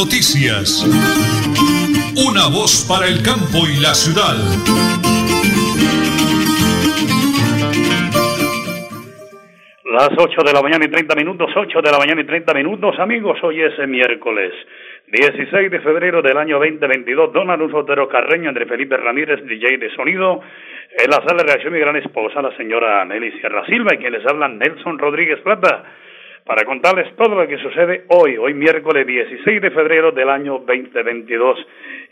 Noticias. Una voz para el campo y la ciudad. Las 8 de la mañana y 30 minutos, 8 de la mañana y 30 minutos, amigos, hoy es miércoles 16 de febrero del año 2022. Don Alonso Otero Carreño, André Felipe Ramírez, DJ de sonido, en la sala de reacción mi gran esposa, la señora Nelly Sierra Silva, y quien les habla Nelson Rodríguez Plata, para contarles todo lo que sucede hoy, hoy miércoles 16 de febrero del año 2022.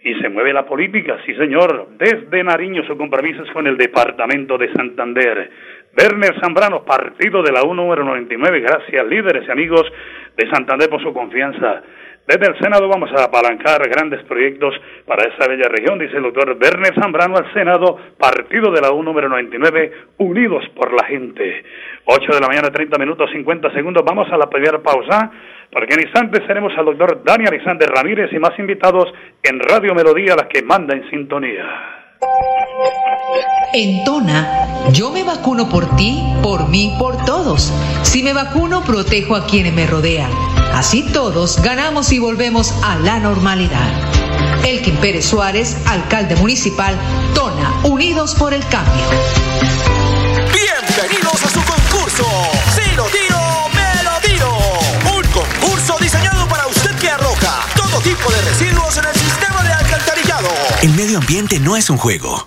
Y se mueve la política, sí señor, desde Nariño su compromiso es con el departamento de Santander. Werner Zambrano, partido de la U número 99, gracias líderes y amigos de Santander por su confianza. Desde el Senado vamos a apalancar grandes proyectos para esta bella región, dice el doctor Werner Zambrano al Senado, partido de la U número 99, unidos por la gente. 8 de la mañana, 30 minutos, 50 segundos. Vamos a la primera pausa, porque en tenemos al doctor Daniel Alexander Ramírez y más invitados en Radio Melodía, la que manda en sintonía. En Tona, yo me vacuno por ti, por mí, por todos. Si me vacuno, protejo a quienes me rodean. Así todos ganamos y volvemos a la normalidad. Elkin Pérez Suárez, alcalde municipal, Tona, Unidos por el Cambio. Bienvenidos a su concurso. Si lo tiro, me lo tiro. Un concurso diseñado para usted que arroja todo tipo de residuos en el sistema de alcantarillado. El medio ambiente no es un juego.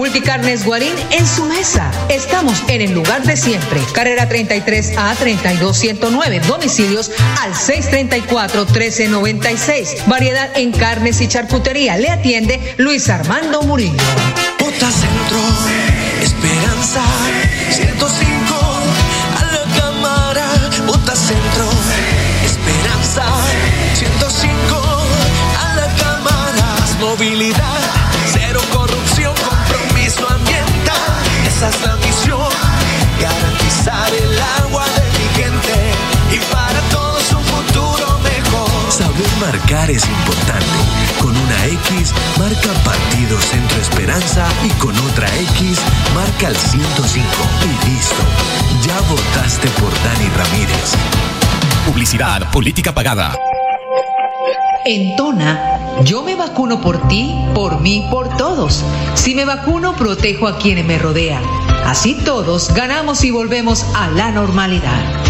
Multicarnes Guarín en su mesa. Estamos en el lugar de siempre. Carrera 33 a 32109. Domicilios al 634 1396. Variedad en carnes y charcutería. Le atiende Luis Armando Murillo. Bota Centro, Esperanza, 105 a la cámara. Bota Centro, Esperanza, 105 a la cámara. Movilidad, es importante. Con una X, marca Partido Centro Esperanza y con otra X, marca el 105. Y listo. Ya votaste por Dani Ramírez. Publicidad, política pagada. En Tona, yo me vacuno por ti, por mí, por todos. Si me vacuno, protejo a quienes me rodean. Así todos ganamos y volvemos a la normalidad.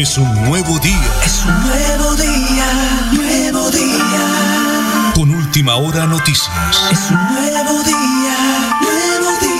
Es un nuevo día. Es un nuevo día, nuevo día. Con última hora noticias. Es un nuevo día, nuevo día.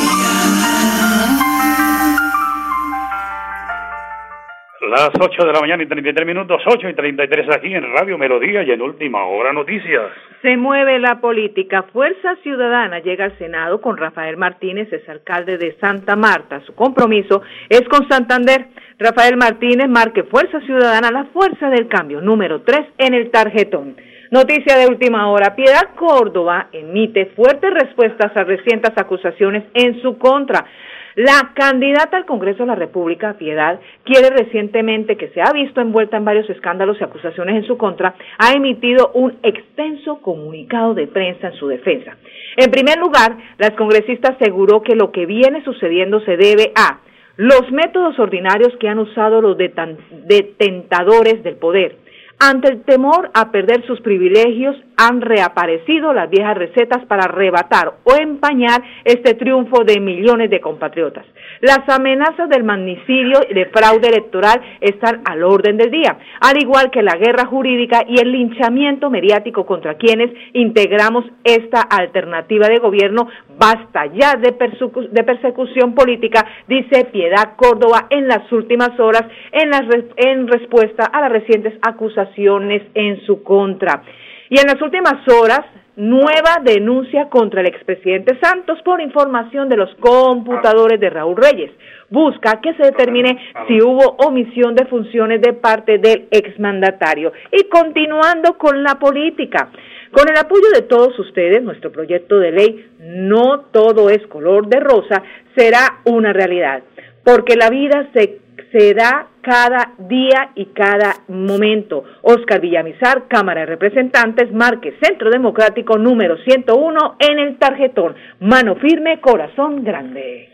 Las 8 de la mañana y 33 minutos, 8 y 33 aquí en Radio Melodía y en Última Hora Noticias. Se mueve la política. Fuerza Ciudadana llega al Senado con Rafael Martínez, es alcalde de Santa Marta. Su compromiso es con Santander. Rafael Martínez marque Fuerza Ciudadana, la fuerza del cambio, número 3 en el tarjetón. Noticia de última hora. Piedad Córdoba emite fuertes respuestas a recientes acusaciones en su contra. La candidata al Congreso de la República, Piedad, quiere recientemente, que se ha visto envuelta en varios escándalos y acusaciones en su contra, ha emitido un extenso comunicado de prensa en su defensa. En primer lugar, la congresista aseguró que lo que viene sucediendo se debe a los métodos ordinarios que han usado los detentadores del poder, ante el temor a perder sus privilegios, han reaparecido las viejas recetas para arrebatar o empañar este triunfo de millones de compatriotas. Las amenazas del magnicidio y de fraude electoral están al orden del día, al igual que la guerra jurídica y el linchamiento mediático contra quienes integramos esta alternativa de gobierno. Basta ya de, persecución política, dice Piedad Córdoba en las últimas horas en, en respuesta a las recientes acusaciones en su contra. Y en las últimas horas, nueva denuncia contra el expresidente Santos por información de los computadores de Raúl Reyes. Busca que se determine si hubo omisión de funciones de parte del exmandatario. Y continuando con la política. Con el apoyo de todos ustedes, nuestro proyecto de ley No todo es color de rosa será una realidad, porque la vida se se da cada día y cada momento. Oscar Villamizar, Cámara de Representantes, marque Centro Democrático número 101 en el tarjetón. Mano firme, corazón grande.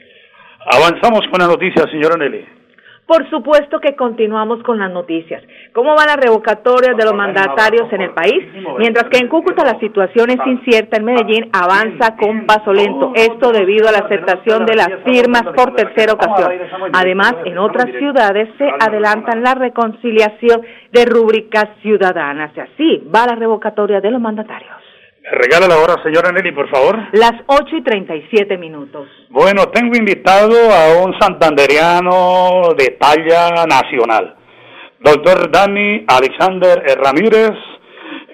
Avanzamos con la noticia, señora Nelly. Por supuesto que continuamos con las noticias. ¿Cómo van las revocatorias de los mandatarios en el país? Mientras que en Cúcuta la situación es incierta, en Medellín avanza con paso lento. Esto debido a la aceptación de las firmas por tercera ocasión. Además, en otras ciudades se adelantan la reconciliación de rúbricas ciudadanas. Y así va la revocatoria de los mandatarios. Regala la hora, señora Nelly, por favor. Las 8 y 37 minutos. Bueno, tengo invitado a un santanderiano de talla nacional. Doctor Dani Alexander Ramírez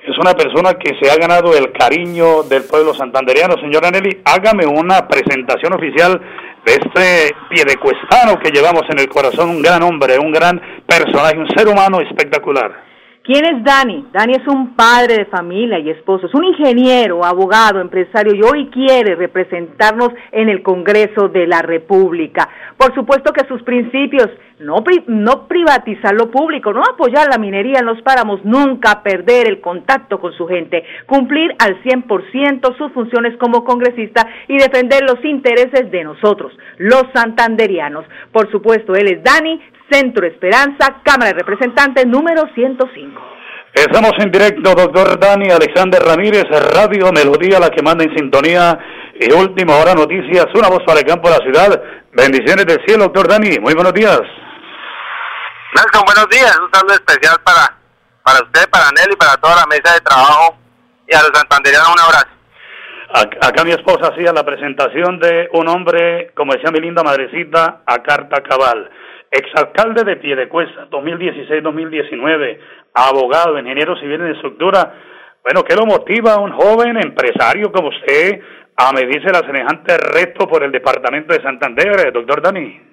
es una persona que se ha ganado el cariño del pueblo santanderiano. Señora Nelly, hágame una presentación oficial de este piedecuestano que llevamos en el corazón, un gran hombre, un gran personaje, un ser humano espectacular. ¿Quién es Dani? Dani es un padre de familia y esposo, es un ingeniero, abogado, empresario y hoy quiere representarnos en el Congreso de la República. Por supuesto que sus principios, no, no privatizar lo público, no apoyar la minería en los páramos, nunca perder el contacto con su gente, cumplir al 100% sus funciones como congresista y defender los intereses de nosotros, los santanderianos. Por supuesto, él es Dani, Centro Esperanza, Cámara de Representantes número 105. Estamos en directo, doctor Dani Alexander Ramírez, Radio Melodía, la que manda en sintonía. Y última hora noticias, una voz para el campo de la ciudad. Bendiciones del cielo, doctor Dani. Muy buenos días. Nelson, buenos días. Un saludo especial para, para usted, para Nelly, para toda la mesa de trabajo y a los santanderianos un abrazo. Acá mi esposa hacía la presentación de un hombre, como decía mi linda madrecita, a carta cabal exalcalde de Piedecuesta, 2016-2019, abogado, ingeniero civil en estructura. Bueno, ¿qué lo motiva a un joven empresario como usted a medirse la semejante reto por el departamento de Santander, doctor Dani?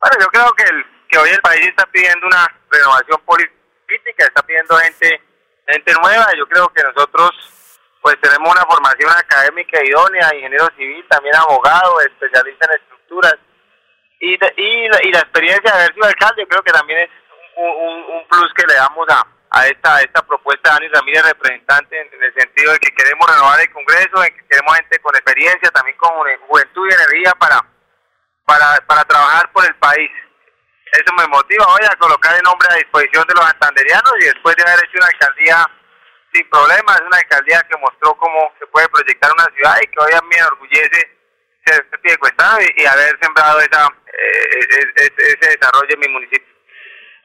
Bueno, yo creo que, el, que hoy el país está pidiendo una renovación política, está pidiendo gente, gente nueva. Yo creo que nosotros pues tenemos una formación académica idónea, ingeniero civil, también abogado, especialista en estructuras y, y, la, y la experiencia de haber sido alcalde creo que también es un, un, plus que le damos a, a esta, esta propuesta de Dani Ramírez, representante, en, el sentido de que queremos renovar el Congreso, en que queremos gente con experiencia, también con juventud y energía para, para, para trabajar por el país. Eso me motiva hoy a colocar el nombre a disposición de los santanderianos y después de haber hecho una alcaldía sin problemas, una alcaldía que mostró cómo se puede proyectar una ciudad y que hoy a mí me enorgullece ser pie y, y haber sembrado esa, ese desarrollo en mi municipio.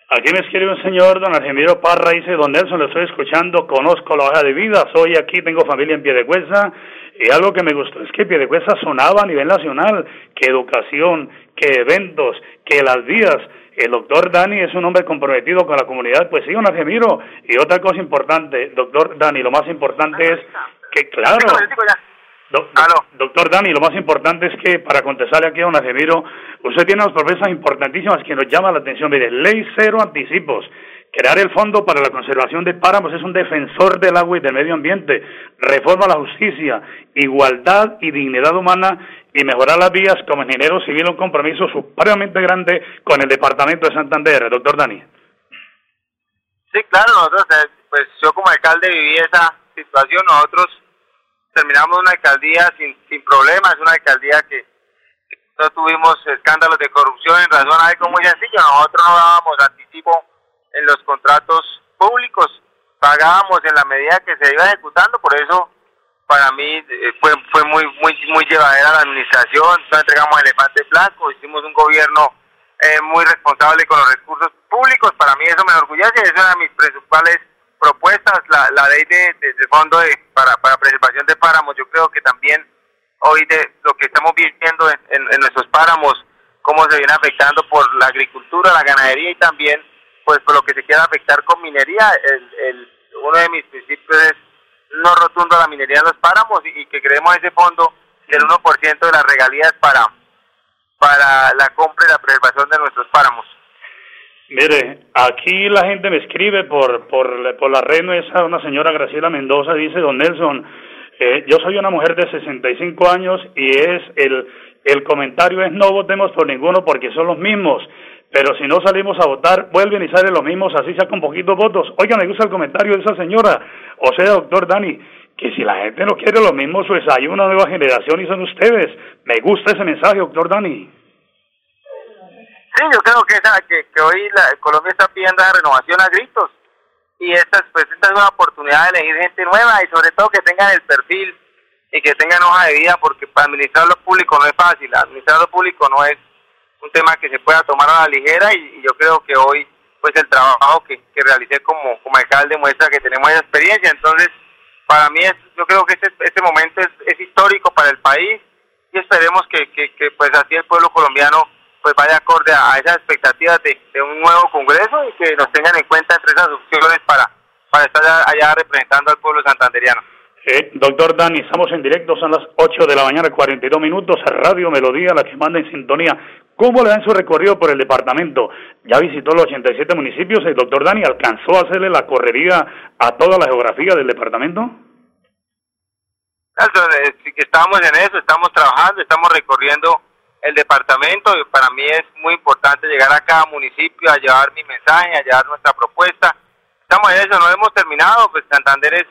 Aquí me escribe un señor, don Argemiro Parra, dice, don Nelson, le estoy escuchando, conozco la hoja de vida, soy aquí, tengo familia en Piedecuesta, y algo que me gustó es que Piedecuesta sonaba a nivel nacional, que educación, que eventos, que las vías. El doctor Dani es un hombre comprometido con la comunidad, pues sí, don Argemiro. Y otra cosa importante, doctor Dani, lo más importante es que, claro, doctor Dani, lo más importante es que para contestarle aquí a don Agemiro, usted tiene unas promesas importantísimas que nos llaman la atención. Mire, ley cero anticipos, crear el Fondo para la Conservación de Páramos es un defensor del agua y del medio ambiente, reforma la justicia, igualdad y dignidad humana y mejorar las vías como ingeniero civil, un compromiso supremamente grande con el Departamento de Santander. Doctor Dani. Sí, claro, nosotros, eh, pues yo como alcalde viví esa situación, nosotros terminamos una alcaldía sin, sin problemas, una alcaldía que no tuvimos escándalos de corrupción en razón a algo muy sencillo, nosotros no dábamos anticipo en los contratos públicos, pagábamos en la medida que se iba ejecutando, por eso para mí eh, fue fue muy muy muy llevadera la administración, no entregamos elefante blanco, hicimos un gobierno eh, muy responsable con los recursos públicos, para mí eso me enorgullece, es una de mis principales propuestas, la, la ley de, de, fondo de, para, para preservación de páramos, yo creo que también hoy de lo que estamos viviendo en, en, nuestros páramos, cómo se viene afectando por la agricultura, la ganadería y también pues por lo que se quiera afectar con minería, el, el, uno de mis principios es no rotundo a la minería en los páramos y, que creemos ese fondo del 1% de las regalías para, para la compra y la preservación de nuestros páramos. Mire, aquí la gente me escribe por, por, por la red nuestra, una señora Graciela Mendoza dice, don Nelson, eh, yo soy una mujer de 65 años y es el, el comentario es no votemos por ninguno porque son los mismos, pero si no salimos a votar, vuelven y salen los mismos, así sea con poquitos votos. Oiga, me gusta el comentario de esa señora, o sea, doctor Dani, que si la gente no quiere lo mismo, pues hay una nueva generación y son ustedes. Me gusta ese mensaje, doctor Dani. Sí, yo creo que, esa, que, que hoy la, Colombia está pidiendo la renovación a gritos. Y esta, pues, es una oportunidad de elegir gente nueva y sobre todo que tengan el perfil y que tengan hoja de vida porque para administrar lo público no es fácil, administrar lo público no es un tema que se pueda tomar a la ligera y, yo creo que hoy pues el trabajo que, que realicé como, como alcalde muestra que tenemos esa experiencia, entonces para mí es, yo creo que este, este momento es, es histórico para el país y esperemos que, que, que pues así el pueblo colombiano pues vaya acorde a esas expectativas de, un nuevo Congreso y que nos tengan en cuenta entre esas opciones para, para estar allá representando al pueblo santanderiano. Eh, doctor Dani, estamos en directo, son las 8 de la mañana, 42 minutos, Radio Melodía, la que manda en sintonía. ¿Cómo le dan su recorrido por el departamento? Ya visitó los 87 municipios, el doctor Dani alcanzó a hacerle la correría a toda la geografía del departamento. Eh, estamos en eso, estamos trabajando, estamos recorriendo el departamento. Para mí es muy importante llegar a cada municipio a llevar mi mensaje, a llevar nuestra propuesta. Estamos en eso, no hemos terminado, pues Santander es,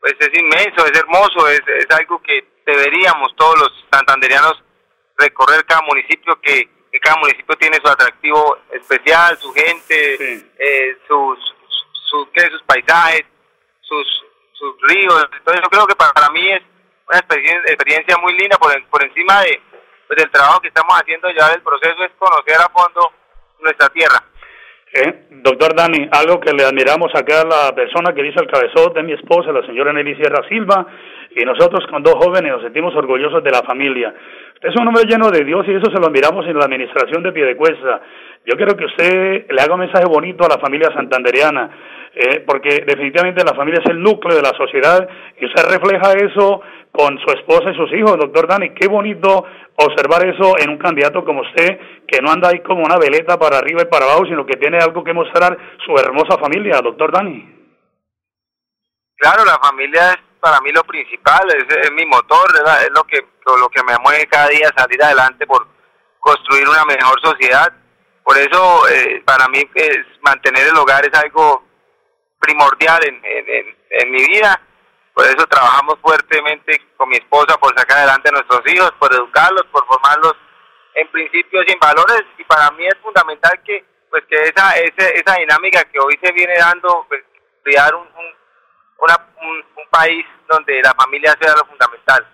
pues es inmenso, es hermoso, es, es algo que deberíamos todos los santanderianos recorrer cada municipio, que, cada municipio tiene su atractivo especial, su gente, eh, sus, sus, sus paisajes, sus, sus ríos. Entonces yo creo que para, mí es una experiencia, muy linda por, por encima de, pues el trabajo que estamos haciendo ya del proceso es conocer a fondo nuestra tierra. Eh, doctor Dani, algo que le admiramos acá a la persona que dice el cabezote de mi esposa, la señora Nelly Sierra Silva, y nosotros con dos jóvenes nos sentimos orgullosos de la familia. Usted es un hombre lleno de Dios y eso se lo admiramos en la administración de Piedecuesta. Yo quiero que usted le haga un mensaje bonito a la familia santanderiana, eh, porque definitivamente la familia es el núcleo de la sociedad y usted refleja eso con su esposa y sus hijos, doctor Dani. Qué bonito observar eso en un candidato como usted, que no anda ahí como una veleta para arriba y para abajo, sino que tiene algo que mostrar su hermosa familia, doctor Dani. Claro, la familia es para mí lo principal, es, mi motor, es, lo que lo que me mueve cada día salir adelante por construir una mejor sociedad. Por eso, eh, para mí, es, mantener el hogar es algo primordial en, en, en mi vida por eso trabajamos fuertemente con mi esposa por sacar adelante a nuestros hijos, por educarlos, por formarlos en principios y en valores. Y para mí es fundamental que pues que esa esa, esa dinámica que hoy se viene dando, pues, crear un, un, una, un, país donde la familia sea lo fundamental.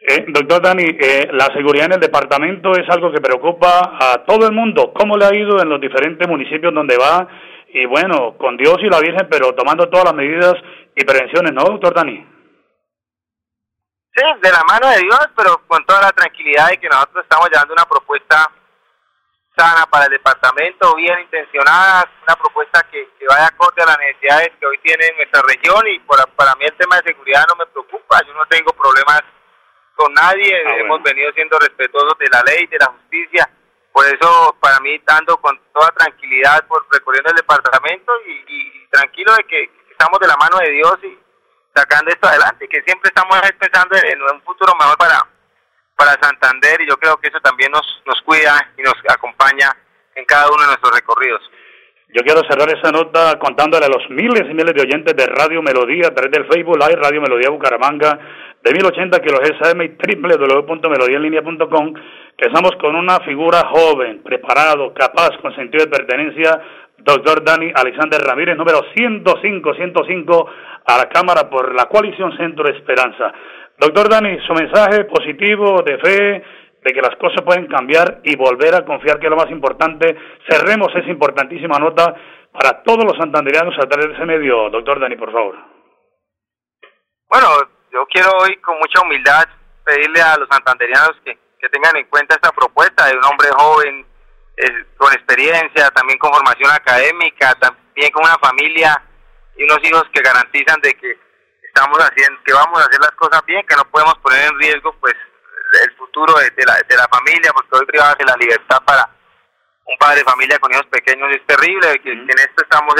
Eh, doctor Dani, eh, la seguridad en el departamento es algo que preocupa a todo el mundo. ¿Cómo le ha ido en los diferentes municipios donde va? Y bueno, con Dios y la Virgen, pero tomando todas las medidas y prevenciones, ¿no, doctor Dani? Sí, de la mano de Dios, pero con toda la tranquilidad de que nosotros estamos llevando una propuesta sana para el departamento, bien intencionada, una propuesta que, vaya acorde a las necesidades que hoy tiene nuestra región y para mí el tema de seguridad no me preocupa, yo no tengo problemas con nadie, ah, hemos venido siendo respetuosos de la ley, de la justicia por eso para mí ando con toda tranquilidad por recorriendo el departamento y, tranquilo de que estamos de la mano de Dios y sacando esto adelante, que siempre estamos pensando en un futuro mejor para, para Santander y yo creo que eso también nos, nos cuida y nos acompaña en cada uno de nuestros recorridos. Yo quiero cerrar esa nota contándole a los miles y miles de oyentes de Radio Melodía a través del Facebook Live Radio Melodía Bucaramanga de 1080 kHz y www.melodiaenlinea.com que estamos con una figura joven, preparado, capaz, con sentido de pertenencia, doctor Dani Alexander Ramírez, número 105, 105 a la Cámara por la coalición Centro Esperanza. Doctor Dani, su mensaje positivo de fe, de que las cosas pueden cambiar y volver a confiar que es lo más importante. Cerremos esa importantísima nota para todos los santanderianos a través de ese medio. Doctor Dani, por favor. Bueno, yo quiero hoy con mucha humildad pedirle a los santanderianos que, que tengan en cuenta esta propuesta de un hombre joven, eh, con experiencia, también con formación académica, también con una familia y unos hijos que garantizan de que estamos haciendo, que vamos a hacer las cosas bien, que no podemos poner en riesgo pues el futuro de, la, de la familia, porque hoy privada de la libertad para un padre de familia con hijos pequeños es terrible, que, en esto estamos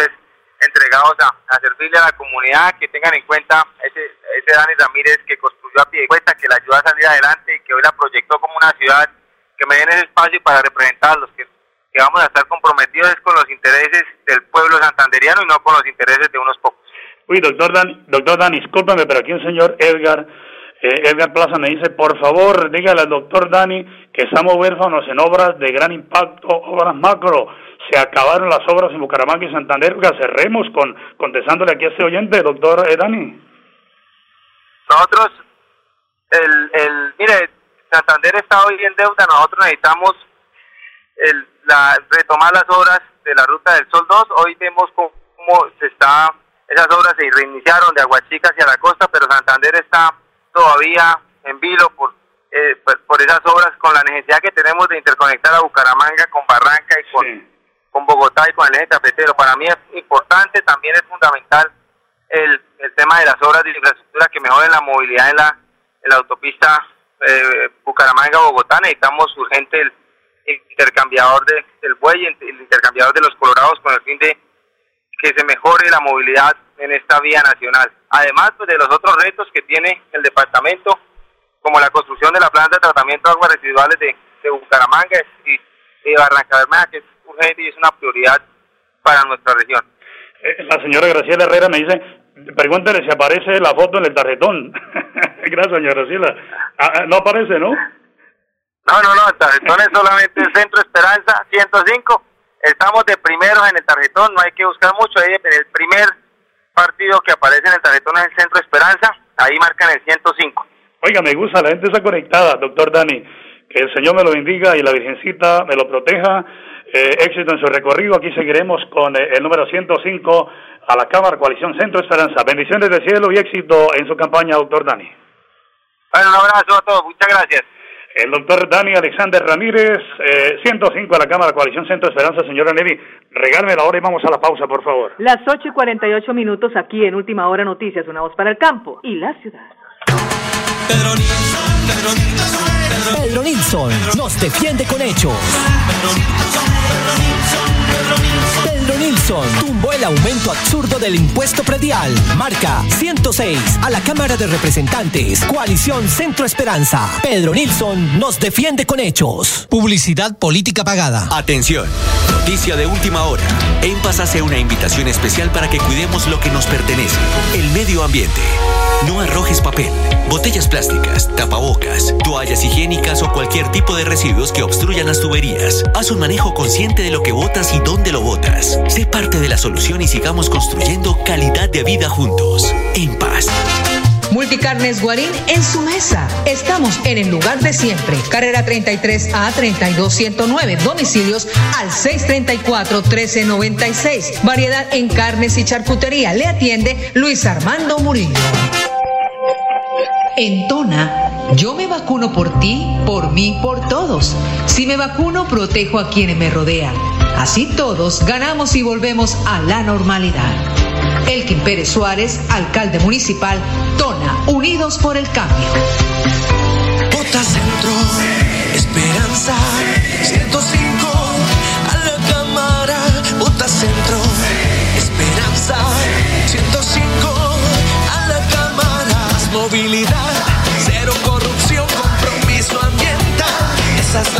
entregados a, servirle a la comunidad, que tengan en cuenta ese, ese Dani Ramírez que construyó a pie de cuesta, que la ayudó a salir adelante y que hoy la proyectó como una ciudad, que me den ese espacio para representarlos, que, que vamos a estar comprometidos con los intereses del pueblo santanderiano y no con los intereses de unos pocos. Uy, doctor Dan, doctor Dan, discúlpame, pero aquí un señor Edgar eh, Edgar Plaza me dice, por favor, dígale al doctor Dani que estamos huérfanos en obras de gran impacto, obras macro. Se acabaron las obras en Bucaramanga y Santander. cerremos con contestándole aquí a este oyente, doctor eh, Dani. Nosotros, el, el, mire, Santander está hoy en deuda. Nosotros necesitamos el, la, retomar las obras de la Ruta del Sol 2. Hoy vemos cómo se está, esas obras se reiniciaron de Aguachica hacia la costa, pero Santander está todavía en vilo por, eh, por, esas obras con la necesidad que tenemos de interconectar a Bucaramanga con Barranca y con, con Bogotá y con el eje cafetero. Para mí es importante, también es fundamental el, el tema de las obras de infraestructura que mejoren la movilidad en la, en la autopista eh, Bucaramanga-Bogotá. Necesitamos urgente el intercambiador de, del buey, el intercambiador de los colorados con el fin de que se mejore la movilidad en esta vía nacional. Además pues, de los otros retos que tiene el departamento, como la construcción de la planta de tratamiento de aguas residuales de, Bucaramanga y, de Barranca Bermeja, que es urgente y es una prioridad para nuestra región. Eh, la señora Graciela Herrera me dice, pregúntale si aparece la foto en el tarjetón. Gracias, señora Graciela. Ah, ah, no aparece, ¿no? No, no, no, el tarjetón es solamente Centro Esperanza 105. Estamos de primeros en el tarjetón, no hay que buscar mucho. Ahí en el primer partido que aparece en el tarjetón es el Centro Esperanza, ahí marcan el 105. Oiga, me gusta, la gente está conectada, doctor Dani. Que el Señor me lo bendiga y la Virgencita me lo proteja. Eh, éxito en su recorrido. Aquí seguiremos con eh, el número 105 a la Cámara Coalición Centro Esperanza. Bendiciones del cielo y éxito en su campaña, doctor Dani. Bueno, un abrazo a todos. Muchas gracias. El doctor Dani Alexander Ramírez, eh, 105 a la Cámara Coalición Centro Esperanza. Señora Nelly, regálme la hora y vamos a la pausa, por favor. Las 8 y 48 minutos aquí en Última Hora Noticias, una voz para el campo y la ciudad. Pedro Nilsson, Pedro Nilsson, Pedro Nilsson nos defiende con hechos. Pedro Nilsson, Pedro Nilsson, Pedro Nilsson. Pedro Nilsson tumbó el aumento absurdo del impuesto predial. Marca 106 a la Cámara de Representantes. Coalición Centro Esperanza. Pedro Nilsson nos defiende con hechos. Publicidad política pagada. Atención. Noticia de última hora. En Paz hace una invitación especial para que cuidemos lo que nos pertenece. El medio ambiente. No arrojes papel, botellas plásticas, tapabocas, toallas higiénicas o cualquier tipo de residuos que obstruyan las tuberías. Haz un manejo consciente de lo que botas y dónde lo botas. Sé parte de la solución y sigamos construyendo calidad de vida juntos. En paz. Multicarnes Guarín en su mesa. Estamos en el lugar de siempre. Carrera 33 a 32109. Domicilios al 634 1396. Variedad en carnes y charcutería. Le atiende Luis Armando Murillo. En Tona, yo me vacuno por ti, por mí, por todos. Si me vacuno, protejo a quienes me rodean. Así todos ganamos y volvemos a la normalidad. Elkin Pérez Suárez, alcalde municipal, Tona, Unidos por el Cambio. Centro, esperando Esperanza 105 a la cámara, vota centro. Esperanza 105 a la cámara. Movilidad, cero corrupción, compromiso ambiental. Esa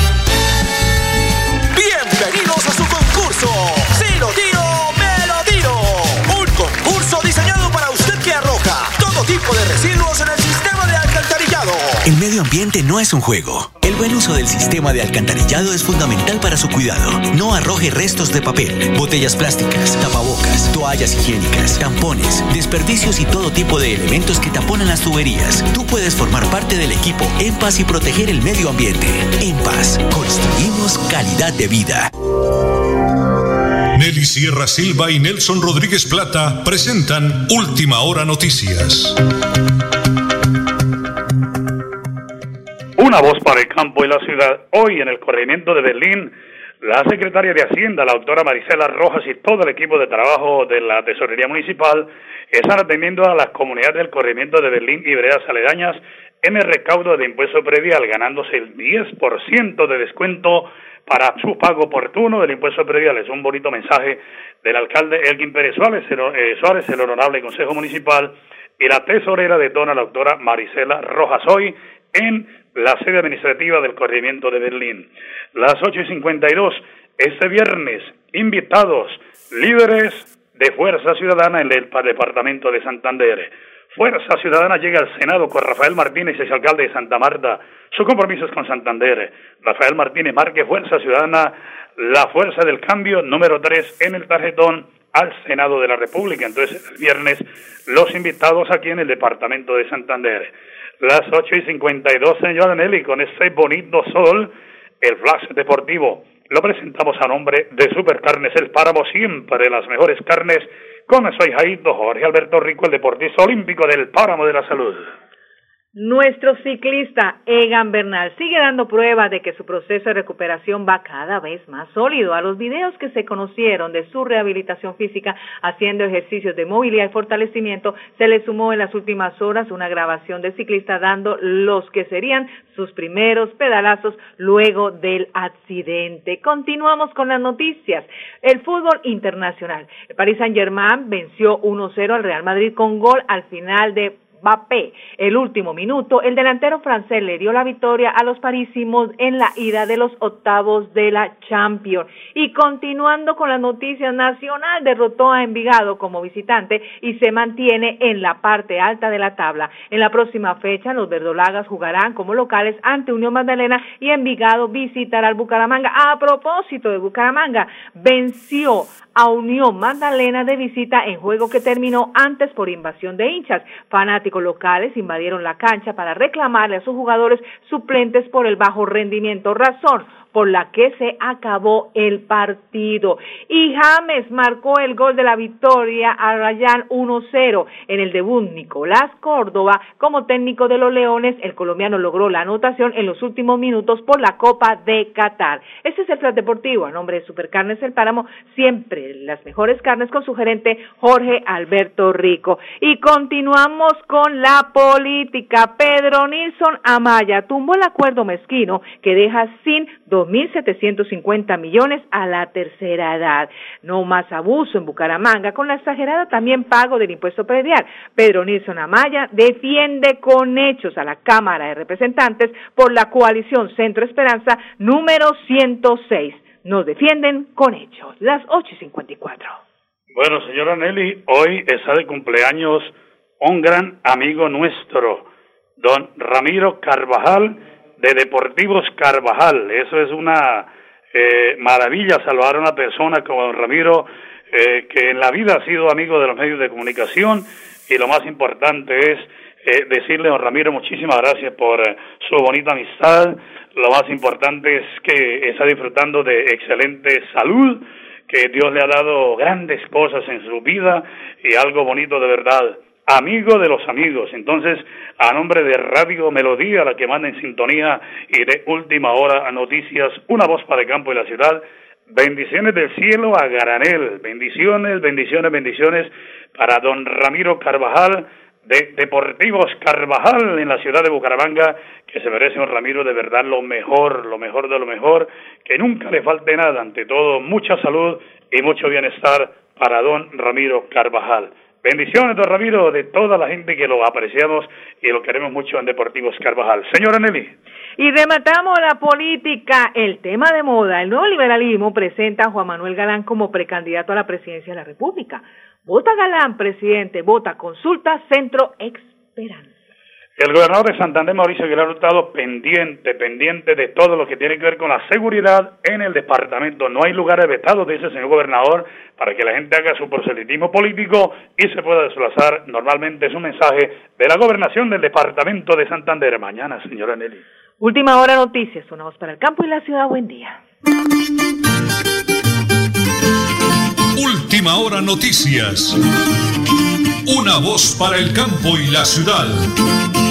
Medio ambiente no es un juego. El buen uso del sistema de alcantarillado es fundamental para su cuidado. No arroje restos de papel, botellas plásticas, tapabocas, toallas higiénicas, tampones, desperdicios y todo tipo de elementos que taponan las tuberías. Tú puedes formar parte del equipo En Paz y proteger el medio ambiente. En Paz, construimos calidad de vida. Nelly Sierra Silva y Nelson Rodríguez Plata presentan Última Hora Noticias. Una voz para el campo y la ciudad. Hoy en el corregimiento de Berlín, la secretaria de Hacienda, la doctora Marisela Rojas y todo el equipo de trabajo de la Tesorería Municipal están atendiendo a las comunidades del corregimiento de Berlín y veredas aledañas en el recaudo de impuesto predial, ganándose el 10% de descuento para su pago oportuno del impuesto predial. Es un bonito mensaje del alcalde Elgin Pérez Suárez, el, eh, Suárez, el honorable Consejo Municipal y la tesorera de Dona, la doctora Marisela Rojas, hoy en la sede administrativa del corregimiento de Berlín. Las 8 y 52, este viernes, invitados, líderes de Fuerza Ciudadana en el departamento de Santander. Fuerza Ciudadana llega al Senado con Rafael Martínez, ex alcalde de Santa Marta. Su compromiso es con Santander. Rafael Martínez marque Fuerza Ciudadana, la fuerza del cambio número 3 en el tarjetón al Senado de la República. Entonces, el viernes, los invitados aquí en el departamento de Santander. Las 8 y 52, señora Nelly, con este bonito sol, el Flash Deportivo. Lo presentamos a nombre de Supercarnes El Páramo, siempre las mejores carnes, con su hijadito Jorge Alberto Rico, el deportista olímpico del Páramo de la Salud. Nuestro ciclista Egan Bernal sigue dando prueba de que su proceso de recuperación va cada vez más sólido. A los videos que se conocieron de su rehabilitación física haciendo ejercicios de movilidad y fortalecimiento, se le sumó en las últimas horas una grabación del ciclista dando los que serían sus primeros pedalazos luego del accidente. Continuamos con las noticias. El fútbol internacional. El Paris Saint-Germain venció 1-0 al Real Madrid con gol al final de Mbappé. El último minuto, el delantero francés le dio la victoria a los parísimos en la ida de los octavos de la Champions. Y continuando con las noticias nacional, derrotó a Envigado como visitante y se mantiene en la parte alta de la tabla. En la próxima fecha, los verdolagas jugarán como locales ante Unión Magdalena y Envigado visitará al Bucaramanga. A propósito de Bucaramanga, venció a Unión Magdalena de visita en juego que terminó antes por invasión de hinchas. Fanáticos locales invadieron la cancha para reclamarle a sus jugadores suplentes por el bajo rendimiento, razón por la que se acabó el partido. Y James marcó el gol de la victoria a Rayán 1-0 en el debut Nicolás Córdoba como técnico de los Leones. El colombiano logró la anotación en los últimos minutos por la Copa de Qatar. Este es el Flat Deportivo a nombre de Supercarnes El Páramo, siempre las mejores carnes con su gerente Jorge Alberto Rico. Y continuamos con la política. Pedro Nilsson Amaya tumbó el acuerdo mezquino que deja sin 2.750 millones a la tercera edad. No más abuso en Bucaramanga con la exagerada también pago del impuesto predial. Pedro Nilsson Amaya defiende con hechos a la Cámara de Representantes por la coalición Centro Esperanza número 106. Nos defienden con hechos. Las 8.54. Bueno, señora Nelly, hoy está de cumpleaños un gran amigo nuestro, don Ramiro Carvajal, de Deportivos Carvajal. Eso es una eh, maravilla salvar a una persona como don Ramiro, eh, que en la vida ha sido amigo de los medios de comunicación y lo más importante es eh, decirle a don Ramiro muchísimas gracias por su bonita amistad. Lo más importante es que está disfrutando de excelente salud, que Dios le ha dado grandes cosas en su vida y algo bonito de verdad amigo de los amigos. Entonces, a nombre de Radio Melodía, la que manda en sintonía y de última hora a noticias, una voz para el campo y la ciudad, bendiciones del cielo a Garanel, bendiciones, bendiciones, bendiciones para don Ramiro Carvajal de Deportivos Carvajal en la ciudad de Bucaramanga, que se merece un Ramiro de verdad lo mejor, lo mejor de lo mejor, que nunca le falte nada, ante todo mucha salud y mucho bienestar para don Ramiro Carvajal. Bendiciones, don Ramiro, de toda la gente que lo apreciamos y lo queremos mucho en Deportivos Carvajal. Señora Nelly. Y rematamos la política, el tema de moda. El nuevo liberalismo presenta a Juan Manuel Galán como precandidato a la presidencia de la República. Vota Galán, presidente, vota consulta Centro Esperanza. El gobernador de Santander, Mauricio Aguilar Hurtado, pendiente, pendiente de todo lo que tiene que ver con la seguridad en el departamento. No hay lugares vetados, dice el señor gobernador, para que la gente haga su proselitismo político y se pueda desplazar normalmente. Es un mensaje de la gobernación del departamento de Santander. Mañana, señora Nelly. Última hora noticias, una voz para el campo y la ciudad. Buen día. Última hora noticias. Una voz para el campo y la ciudad.